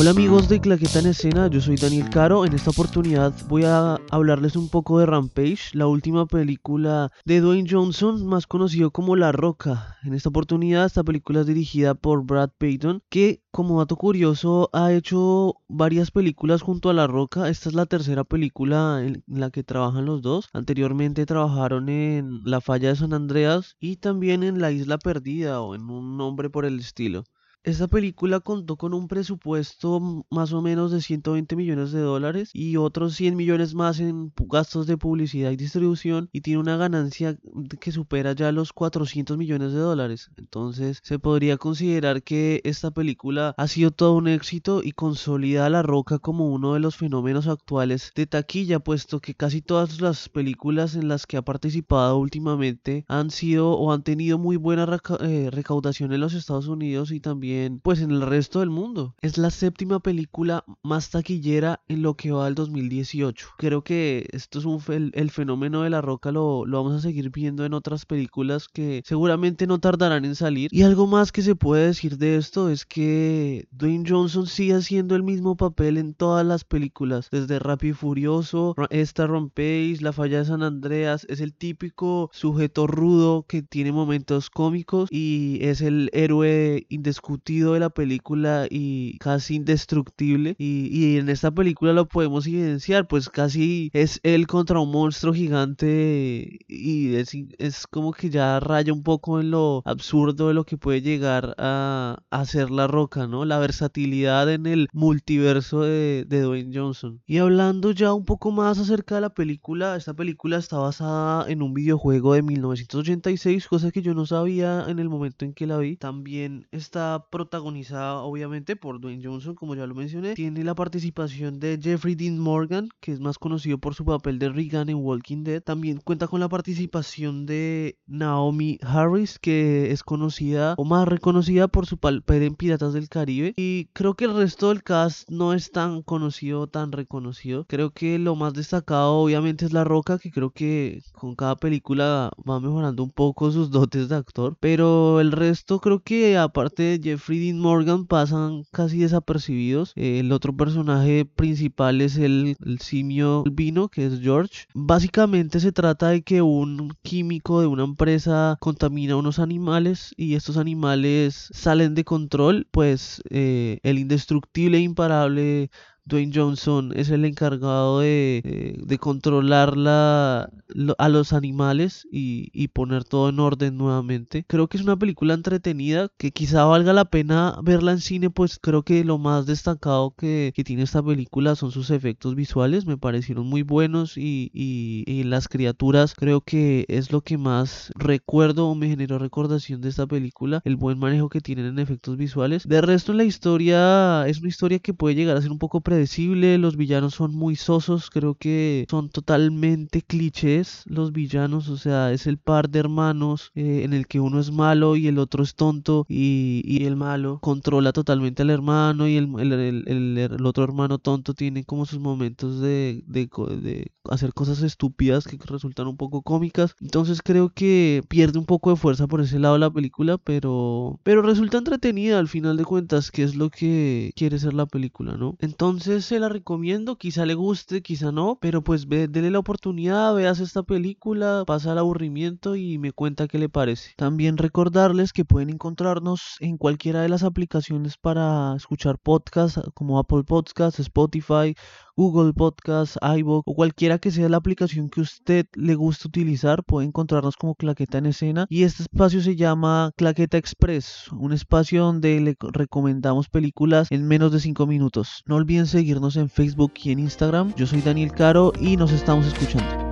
Hola amigos de Claqueta en Escena, yo soy Daniel Caro. En esta oportunidad voy a hablarles un poco de Rampage, la última película de Dwayne Johnson, más conocido como La Roca. En esta oportunidad esta película es dirigida por Brad Payton, que como dato curioso ha hecho varias películas junto a La Roca. Esta es la tercera película en la que trabajan los dos. Anteriormente trabajaron en La Falla de San Andreas y también en La Isla Perdida o en un nombre por el estilo. Esta película contó con un presupuesto más o menos de 120 millones de dólares y otros 100 millones más en gastos de publicidad y distribución y tiene una ganancia que supera ya los 400 millones de dólares. Entonces se podría considerar que esta película ha sido todo un éxito y consolida a La Roca como uno de los fenómenos actuales de taquilla, puesto que casi todas las películas en las que ha participado últimamente han sido o han tenido muy buena eh, recaudación en los Estados Unidos y también pues en el resto del mundo. Es la séptima película más taquillera en lo que va al 2018. Creo que esto es un el, fenómeno de la roca lo, lo vamos a seguir viendo en otras películas que seguramente no tardarán en salir. Y algo más que se puede decir de esto es que Dwayne Johnson sigue haciendo el mismo papel en todas las películas, desde Rápido Furioso, esta Rampage, La Falla de San Andreas, es el típico sujeto rudo que tiene momentos cómicos y es el héroe indiscutible de la película y casi indestructible. Y, en esta película lo podemos evidenciar, pues casi es él contra un monstruo gigante y es, como que ya raya un poco en lo absurdo de lo que puede llegar a, hacer la roca, ¿no? La versatilidad en el multiverso de, de Dwayne Johnson. Y hablando ya un poco más acerca de la película, esta película está basada en un videojuego de 1986, cosa que yo no sabía en el momento en que la vi. También está protagonizada obviamente por Dwayne Johnson, como ya lo mencioné. Tiene la participación de Jeffrey Dean Morgan, que es más conocido por su papel de Regan en Walking Dead. También cuenta con la participación de Naomi Harris, que es conocida o más reconocida por su papel en Piratas del Caribe. Y creo que el resto del cast no es tan conocido, tan reconocido. Creo que lo más destacado obviamente es La Roca, que creo que con cada película va mejorando un poco sus dotes de actor. Pero el resto creo que aparte de Jeffrey Morgan pasan casi desapercibidos. el otro personaje principal es el, simio vino, que es George. Básicamente se trata de que un químico de una empresa contamina unos animales y estos animales salen de control. Pues eh, el indestructible e imparable Dwayne Johnson es el encargado de, de, controlar la, a los animales y, y, poner todo en orden nuevamente. Creo que es una película entretenida que quizá valga la pena verla en cine, pues creo que lo más destacado que, que tiene esta película son sus efectos visuales, me parecieron muy buenos y, y, y, las criaturas creo que es lo que más recuerdo o me generó recordación de esta película, el buen manejo que tienen en efectos visuales. De resto la historia es una historia que puede llegar a ser un poco predecible, los villanos son muy sosos, creo que son totalmente clichés los villanos, o sea, es el par de hermanos eh, en el que uno es malo y el otro es tonto y, y el malo controla totalmente al hermano y el, el, el, otro hermano tonto tiene como sus momentos de, de, de hacer cosas estúpidas que resultan un poco cómicas, entonces creo que pierde un poco de fuerza por ese lado la película, pero, pero resulta entretenida al final de cuentas, que es lo que quiere ser la película, ¿no? Entonces, entonces se la recomiendo, quizá le guste, quizá no, pero pues ve, dele la oportunidad, veas esta película, pasa el aburrimiento y me cuenta qué le parece. También recordarles que pueden encontrarnos en cualquiera de las aplicaciones para escuchar podcasts como Apple Podcasts, Spotify Google Podcast, iVoox o cualquiera que sea la aplicación que usted le guste utilizar, puede encontrarnos como Claqueta en Escena. Y este espacio se llama Claqueta Express, un espacio donde le recomendamos películas en menos de 5 minutos. No olviden seguirnos en Facebook y en Instagram. Yo soy Daniel Caro y nos estamos escuchando.